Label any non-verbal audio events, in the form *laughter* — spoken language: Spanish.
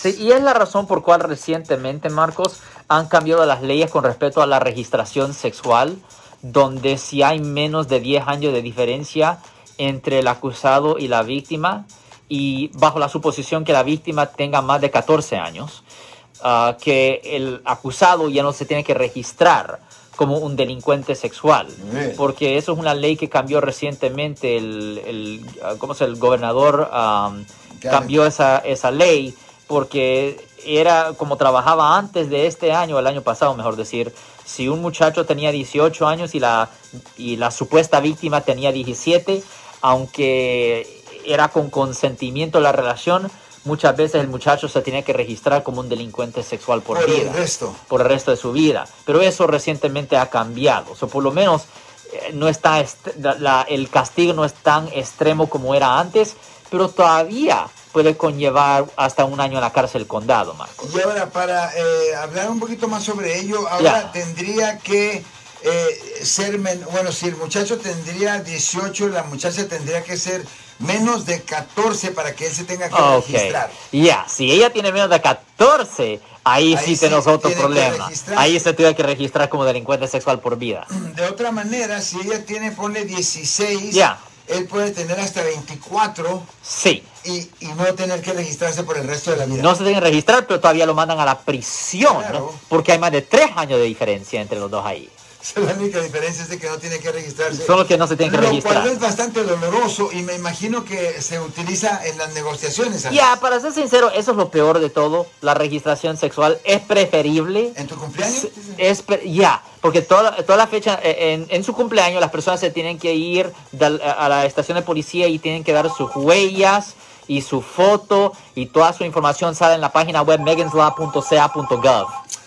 Sí, y es la razón por cual recientemente, Marcos, han cambiado las leyes con respecto a la registración sexual, donde si hay menos de 10 años de diferencia entre el acusado y la víctima, y bajo la suposición que la víctima tenga más de 14 años, ah, que el acusado ya no se tiene que registrar como un delincuente sexual, porque eso es una ley que cambió recientemente, el, el, ah, ¿cómo se el gobernador Claro. cambió esa, esa ley porque era como trabajaba antes de este año, el año pasado, mejor decir, si un muchacho tenía 18 años y la, y la supuesta víctima tenía 17, aunque era con consentimiento la relación, muchas veces el muchacho se tiene que registrar como un delincuente sexual por, Por el vida resto. por el resto de su vida. Pero eso recientemente ha cambiado. O sea, por lo menos eh, no está la- el castigo no es tan extremo como era antes, pero todavía puede conllevar hasta un año en la cárcel condado, Marcos. Y ahora, para eh, hablar un poquito más sobre ello, ahora Ya. tendría que eh, ser, men- bueno, si el muchacho tendría 18, la muchacha tendría que ser menos de 14 para que él se tenga que Ok. registrar. Ya, si ella tiene menos de 14, ahí, Ahí sí tenemos otro tiene problema. Ahí se tuviera que registrar como delincuente sexual por vida. De otra manera, si ella tiene, ponle 16, Ya. Él puede tener hasta 24 Sí. y, y no tener que registrarse por el resto de la vida. No se tienen que registrar, pero todavía lo mandan a la prisión, porque hay más de tres años de diferencia entre los dos ahí. *laughs* La única diferencia es de que no tiene que registrarse. Son los que no se tienen que Lo registrar. cual es bastante doloroso y me imagino que se utiliza en las negociaciones. Ya, para ser sincero, eso es lo peor de todo. La registración sexual es preferible. ¿En tu cumpleaños? Es pre- ya, porque toda, toda la fecha, eh, en, en su cumpleaños, las personas se tienen que ir del- a la estación de policía y tienen que dar sus huellas y su foto y toda su información sale en la página web meganslaw.ca.gov.